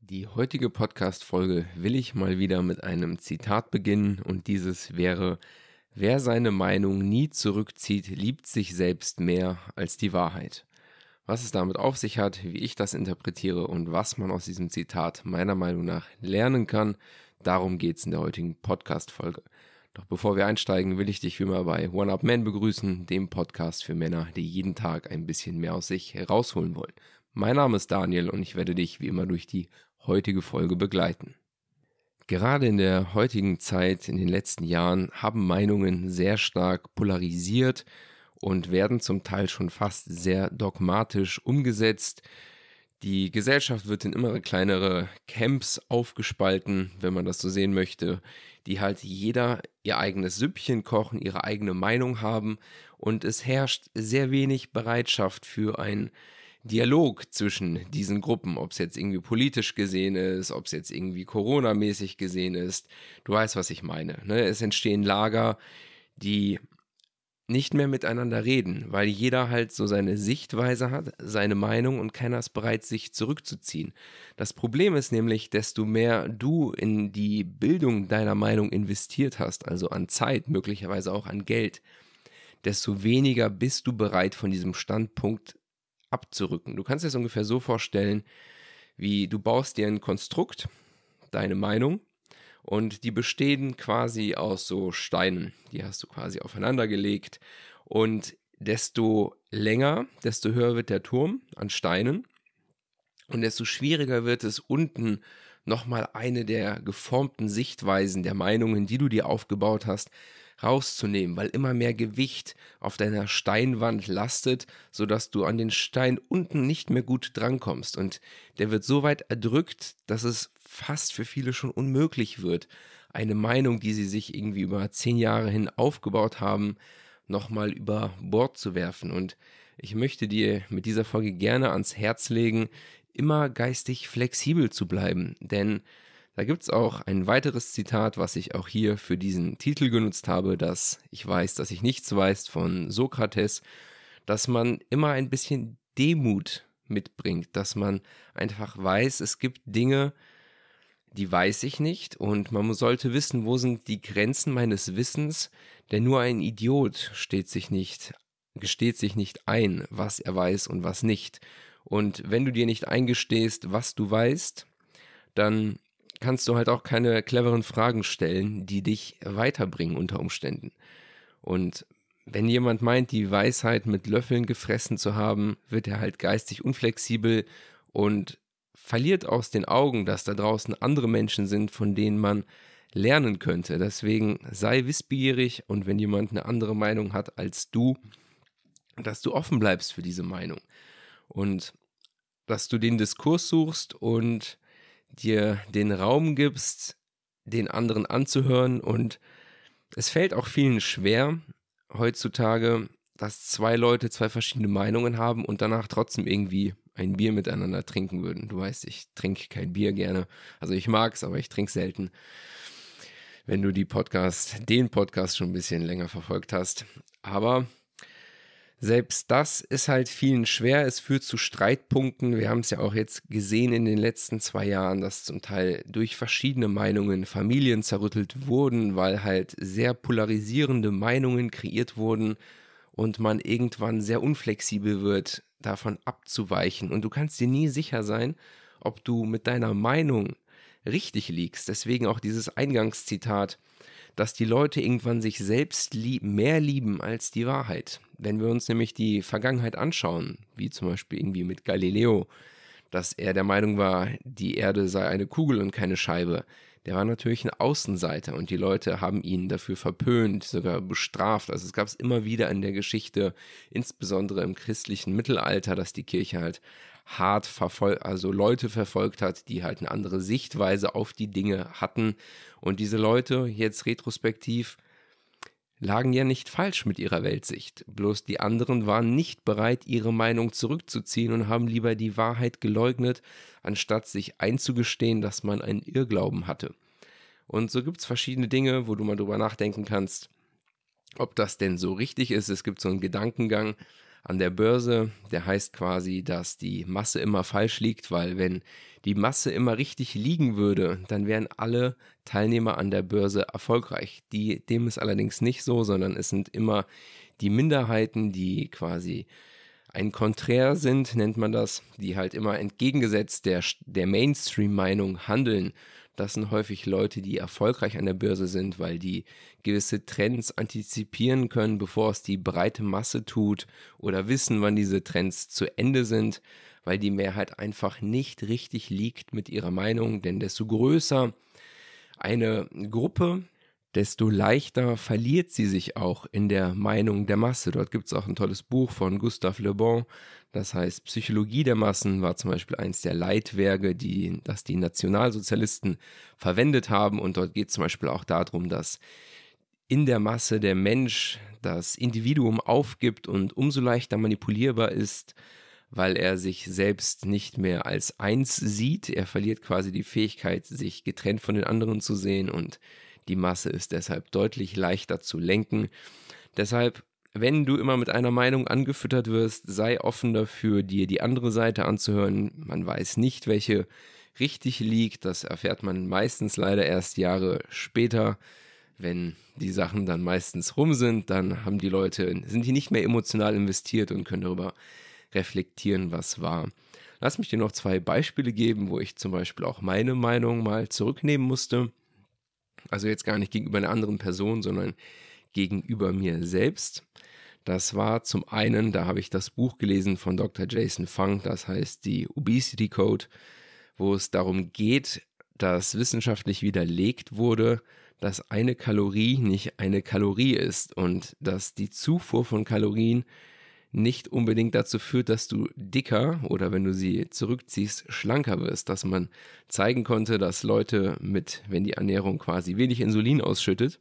Die heutige Podcast-Folge will ich mal wieder mit einem Zitat beginnen und dieses wäre: Wer seine Meinung nie zurückzieht, liebt sich selbst mehr als die Wahrheit. Was es damit auf sich hat, wie ich das interpretiere und was man aus diesem Zitat meiner Meinung nach lernen kann, darum geht es in der heutigen Podcast-Folge. Doch bevor wir einsteigen, will ich dich wie immer bei One Up Man begrüßen, dem Podcast für Männer, die jeden Tag ein bisschen mehr aus sich herausholen wollen. Mein Name ist Daniel und ich werde dich wie immer durch die heutige Folge begleiten. Gerade in der heutigen Zeit, in den letzten Jahren, haben Meinungen sehr stark polarisiert und werden zum Teil schon fast sehr dogmatisch umgesetzt. Die Gesellschaft wird in immer kleinere Camps aufgespalten, wenn man das so sehen möchte, die halt jeder ihr eigenes Süppchen kochen, ihre eigene Meinung haben und es herrscht sehr wenig Bereitschaft für ein Dialog zwischen diesen Gruppen, ob es jetzt irgendwie politisch gesehen ist, ob es jetzt irgendwie Corona-mäßig gesehen ist. Du weißt, was ich meine. Ne? Es entstehen Lager, die nicht mehr miteinander reden, weil jeder halt so seine Sichtweise hat, seine Meinung und keiner ist bereit, sich zurückzuziehen. Das Problem ist nämlich, desto mehr du in die Bildung deiner Meinung investiert hast, also an Zeit, möglicherweise auch an Geld, desto weniger bist du bereit, von diesem Standpunkt abzurücken. Du kannst das ungefähr so vorstellen, wie du baust dir ein Konstrukt, deine Meinung, und die bestehen quasi aus so Steinen. Die hast du quasi aufeinander gelegt. Und desto länger, desto höher wird der Turm an Steinen. Und desto schwieriger wird es unten nochmal eine der geformten Sichtweisen der Meinungen, die du dir aufgebaut hast, rauszunehmen, weil immer mehr Gewicht auf deiner Steinwand lastet, sodass du an den Stein unten nicht mehr gut drankommst. Und der wird so weit erdrückt, dass es fast für viele schon unmöglich wird, eine Meinung, die sie sich irgendwie über zehn Jahre hin aufgebaut haben, nochmal über Bord zu werfen. Und ich möchte dir mit dieser Folge gerne ans Herz legen, immer geistig flexibel zu bleiben, denn da gibt es auch ein weiteres Zitat, was ich auch hier für diesen Titel genutzt habe, dass ich weiß, dass ich nichts weiß von Sokrates, dass man immer ein bisschen Demut mitbringt, dass man einfach weiß, es gibt Dinge, die weiß ich nicht und man sollte wissen, wo sind die Grenzen meines Wissens, denn nur ein Idiot steht sich nicht, gesteht sich nicht ein, was er weiß und was nicht. Und wenn du dir nicht eingestehst, was du weißt, dann kannst du halt auch keine cleveren Fragen stellen, die dich weiterbringen unter Umständen. Und wenn jemand meint, die Weisheit mit Löffeln gefressen zu haben, wird er halt geistig unflexibel und verliert aus den Augen, dass da draußen andere Menschen sind, von denen man lernen könnte. Deswegen sei wissbegierig und wenn jemand eine andere Meinung hat als du, dass du offen bleibst für diese Meinung und dass du den Diskurs suchst und dir den Raum gibst, den anderen anzuhören. Und es fällt auch vielen schwer heutzutage, dass zwei Leute zwei verschiedene Meinungen haben und danach trotzdem irgendwie ein Bier miteinander trinken würden. Du weißt, ich trinke kein Bier gerne. Also ich mag es, aber ich trinke selten. Wenn du die Podcast, den Podcast schon ein bisschen länger verfolgt hast. Aber selbst das ist halt vielen schwer. Es führt zu Streitpunkten. Wir haben es ja auch jetzt gesehen in den letzten zwei Jahren, dass zum Teil durch verschiedene Meinungen Familien zerrüttelt wurden, weil halt sehr polarisierende Meinungen kreiert wurden und man irgendwann sehr unflexibel wird, davon abzuweichen. Und du kannst dir nie sicher sein, ob du mit deiner Meinung richtig liegst. Deswegen auch dieses Eingangszitat dass die Leute irgendwann sich selbst lieb mehr lieben als die Wahrheit. Wenn wir uns nämlich die Vergangenheit anschauen, wie zum Beispiel irgendwie mit Galileo, dass er der Meinung war, die Erde sei eine Kugel und keine Scheibe, der war natürlich ein Außenseiter und die Leute haben ihn dafür verpönt, sogar bestraft. Also es gab es immer wieder in der Geschichte, insbesondere im christlichen Mittelalter, dass die Kirche halt hart verfolgt, also Leute verfolgt hat, die halt eine andere Sichtweise auf die Dinge hatten. Und diese Leute, jetzt retrospektiv, lagen ja nicht falsch mit ihrer Weltsicht. Bloß die anderen waren nicht bereit, ihre Meinung zurückzuziehen und haben lieber die Wahrheit geleugnet, anstatt sich einzugestehen, dass man einen Irrglauben hatte. Und so gibt es verschiedene Dinge, wo du mal drüber nachdenken kannst. ob das denn so richtig ist. Es gibt so einen Gedankengang an der Börse, der heißt quasi, dass die Masse immer falsch liegt, weil wenn die Masse immer richtig liegen würde, dann wären alle Teilnehmer an der Börse erfolgreich. Die, dem ist allerdings nicht so, sondern es sind immer die Minderheiten, die quasi ein Konträr sind, nennt man das, die halt immer entgegengesetzt der, der Mainstream-Meinung handeln. Das sind häufig Leute, die erfolgreich an der Börse sind, weil die gewisse Trends antizipieren können, bevor es die breite Masse tut oder wissen, wann diese Trends zu Ende sind, weil die Mehrheit einfach nicht richtig liegt mit ihrer Meinung. Denn desto größer eine Gruppe desto leichter verliert sie sich auch in der Meinung der Masse. Dort gibt es auch ein tolles Buch von Gustave Le Bon, das heißt Psychologie der Massen, war zum Beispiel eins der Leitwerke, die, das die Nationalsozialisten verwendet haben. Und dort geht es zum Beispiel auch darum, dass in der Masse der Mensch das Individuum aufgibt und umso leichter manipulierbar ist, weil er sich selbst nicht mehr als eins sieht. Er verliert quasi die Fähigkeit, sich getrennt von den anderen zu sehen und die Masse ist deshalb deutlich leichter zu lenken. Deshalb, wenn du immer mit einer Meinung angefüttert wirst, sei offen dafür, dir die andere Seite anzuhören. Man weiß nicht, welche richtig liegt. Das erfährt man meistens leider erst Jahre später. Wenn die Sachen dann meistens rum sind, dann haben die Leute, sind die nicht mehr emotional investiert und können darüber reflektieren, was war. Lass mich dir noch zwei Beispiele geben, wo ich zum Beispiel auch meine Meinung mal zurücknehmen musste. Also jetzt gar nicht gegenüber einer anderen Person, sondern gegenüber mir selbst. Das war zum einen, da habe ich das Buch gelesen von Dr. Jason Funk, das heißt die Obesity Code, wo es darum geht, dass wissenschaftlich widerlegt wurde, dass eine Kalorie nicht eine Kalorie ist und dass die Zufuhr von Kalorien nicht unbedingt dazu führt, dass du dicker oder wenn du sie zurückziehst, schlanker wirst. Dass man zeigen konnte, dass Leute mit, wenn die Ernährung quasi wenig Insulin ausschüttet,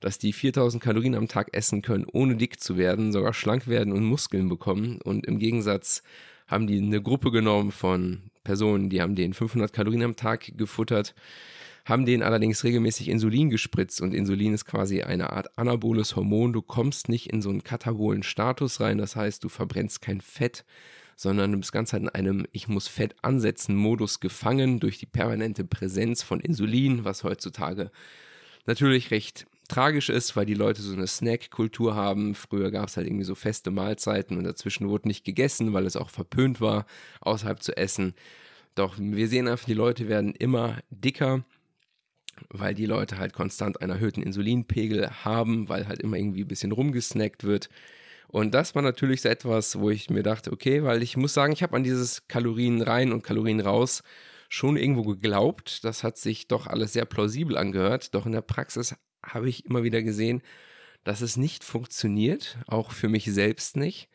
dass die 4000 Kalorien am Tag essen können, ohne dick zu werden, sogar schlank werden und Muskeln bekommen. Und im Gegensatz haben die eine Gruppe genommen von Personen, die haben den 500 Kalorien am Tag gefuttert haben denen allerdings regelmäßig Insulin gespritzt und Insulin ist quasi eine Art anaboles Hormon. Du kommst nicht in so einen katabolen Status rein, das heißt, du verbrennst kein Fett, sondern du bist ganz halt in einem Ich muss Fett ansetzen Modus gefangen durch die permanente Präsenz von Insulin, was heutzutage natürlich recht tragisch ist, weil die Leute so eine Snack-Kultur haben. Früher gab es halt irgendwie so feste Mahlzeiten und dazwischen wurde nicht gegessen, weil es auch verpönt war, außerhalb zu essen. Doch wir sehen einfach, die Leute werden immer dicker weil die Leute halt konstant einen erhöhten Insulinpegel haben, weil halt immer irgendwie ein bisschen rumgesnackt wird. Und das war natürlich so etwas, wo ich mir dachte, okay, weil ich muss sagen, ich habe an dieses Kalorien rein und Kalorien raus schon irgendwo geglaubt. Das hat sich doch alles sehr plausibel angehört. Doch in der Praxis habe ich immer wieder gesehen, dass es nicht funktioniert, auch für mich selbst nicht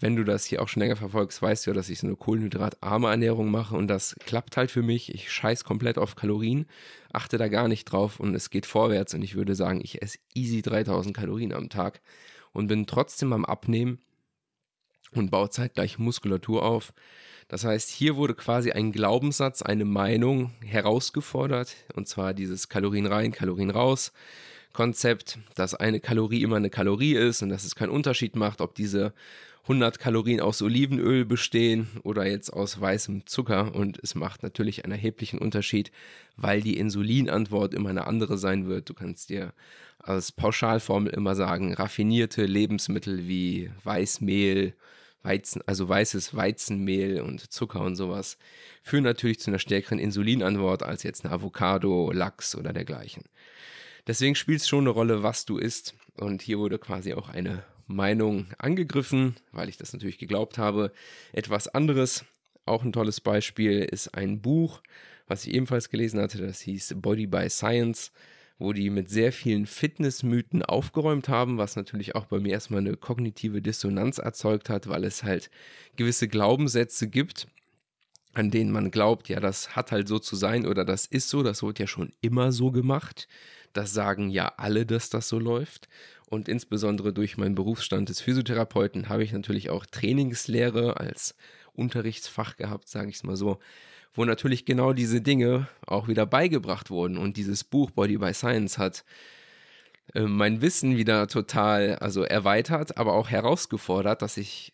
wenn du das hier auch schon länger verfolgst, weißt du ja, dass ich so eine kohlenhydratarme Ernährung mache und das klappt halt für mich. Ich scheiß komplett auf Kalorien, achte da gar nicht drauf und es geht vorwärts und ich würde sagen, ich esse easy 3000 Kalorien am Tag und bin trotzdem am Abnehmen und baue zeitgleich Muskulatur auf. Das heißt, hier wurde quasi ein Glaubenssatz, eine Meinung herausgefordert und zwar dieses Kalorien rein, Kalorien raus. Konzept, dass eine Kalorie immer eine Kalorie ist und dass es keinen Unterschied macht, ob diese 100 Kalorien aus Olivenöl bestehen oder jetzt aus weißem Zucker. Und es macht natürlich einen erheblichen Unterschied, weil die Insulinantwort immer eine andere sein wird. Du kannst dir als Pauschalformel immer sagen, raffinierte Lebensmittel wie Weißmehl, Weizen, also weißes Weizenmehl und Zucker und sowas, führen natürlich zu einer stärkeren Insulinantwort als jetzt eine Avocado, Lachs oder dergleichen. Deswegen spielt es schon eine Rolle, was du isst. Und hier wurde quasi auch eine Meinung angegriffen, weil ich das natürlich geglaubt habe. Etwas anderes, auch ein tolles Beispiel, ist ein Buch, was ich ebenfalls gelesen hatte, das hieß Body by Science, wo die mit sehr vielen Fitnessmythen aufgeräumt haben, was natürlich auch bei mir erstmal eine kognitive Dissonanz erzeugt hat, weil es halt gewisse Glaubenssätze gibt, an denen man glaubt, ja, das hat halt so zu sein oder das ist so, das wird ja schon immer so gemacht. Das sagen ja alle, dass das so läuft. Und insbesondere durch meinen Berufsstand des Physiotherapeuten habe ich natürlich auch Trainingslehre als Unterrichtsfach gehabt, sage ich es mal so, wo natürlich genau diese Dinge auch wieder beigebracht wurden. Und dieses Buch Body by Science hat äh, mein Wissen wieder total, also erweitert, aber auch herausgefordert, dass ich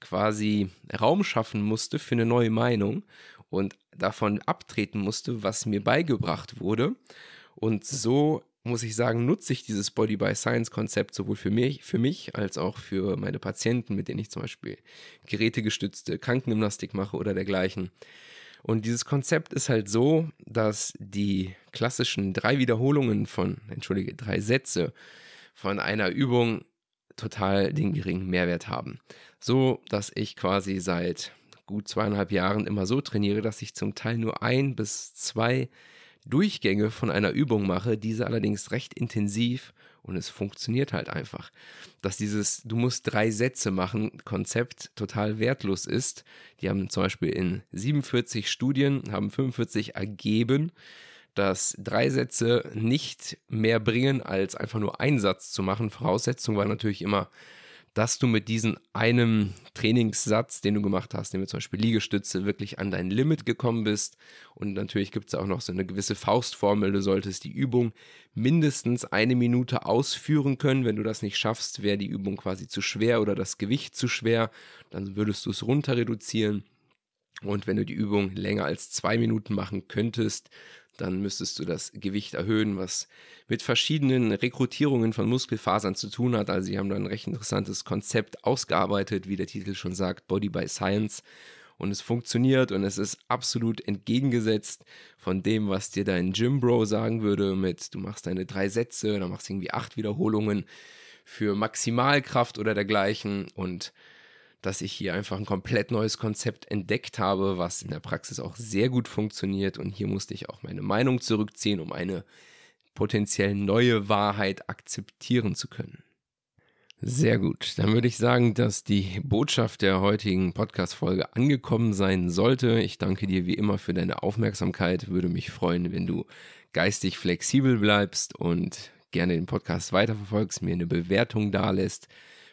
quasi Raum schaffen musste für eine neue Meinung und davon abtreten musste, was mir beigebracht wurde. Und so muss ich sagen, nutze ich dieses Body by Science Konzept sowohl für mich, für mich als auch für meine Patienten, mit denen ich zum Beispiel gerätegestützte Krankengymnastik mache oder dergleichen. Und dieses Konzept ist halt so, dass die klassischen drei Wiederholungen von, entschuldige, drei Sätze von einer Übung total den geringen Mehrwert haben. So, dass ich quasi seit gut zweieinhalb Jahren immer so trainiere, dass ich zum Teil nur ein bis zwei Durchgänge von einer Übung mache, diese allerdings recht intensiv und es funktioniert halt einfach. Dass dieses Du musst drei Sätze machen Konzept total wertlos ist. Die haben zum Beispiel in 47 Studien, haben 45 ergeben, dass drei Sätze nicht mehr bringen, als einfach nur einen Satz zu machen. Voraussetzung war natürlich immer, dass du mit diesem einem Trainingssatz, den du gemacht hast, wir zum Beispiel Liegestütze, wirklich an dein Limit gekommen bist. Und natürlich gibt es auch noch so eine gewisse Faustformel. Du solltest die Übung mindestens eine Minute ausführen können. Wenn du das nicht schaffst, wäre die Übung quasi zu schwer oder das Gewicht zu schwer. Dann würdest du es runter reduzieren. Und wenn du die Übung länger als zwei Minuten machen könntest, dann müsstest du das Gewicht erhöhen, was mit verschiedenen Rekrutierungen von Muskelfasern zu tun hat. Also sie haben da ein recht interessantes Konzept ausgearbeitet, wie der Titel schon sagt, Body by Science. Und es funktioniert und es ist absolut entgegengesetzt von dem, was dir dein Gym Bro sagen würde mit, du machst deine drei Sätze, dann machst du irgendwie acht Wiederholungen für Maximalkraft oder dergleichen und dass ich hier einfach ein komplett neues Konzept entdeckt habe, was in der Praxis auch sehr gut funktioniert. Und hier musste ich auch meine Meinung zurückziehen, um eine potenziell neue Wahrheit akzeptieren zu können. Sehr gut. Dann würde ich sagen, dass die Botschaft der heutigen Podcast-Folge angekommen sein sollte. Ich danke dir wie immer für deine Aufmerksamkeit. Würde mich freuen, wenn du geistig flexibel bleibst und gerne den Podcast weiterverfolgst, mir eine Bewertung dalässt.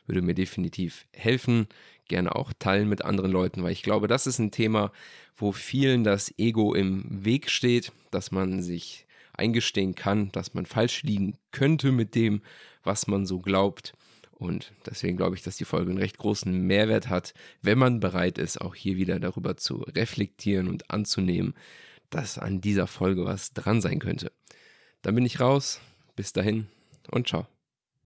Würde mir definitiv helfen gerne auch teilen mit anderen Leuten, weil ich glaube, das ist ein Thema, wo vielen das Ego im Weg steht, dass man sich eingestehen kann, dass man falsch liegen könnte mit dem, was man so glaubt. Und deswegen glaube ich, dass die Folge einen recht großen Mehrwert hat, wenn man bereit ist, auch hier wieder darüber zu reflektieren und anzunehmen, dass an dieser Folge was dran sein könnte. Dann bin ich raus. Bis dahin und ciao.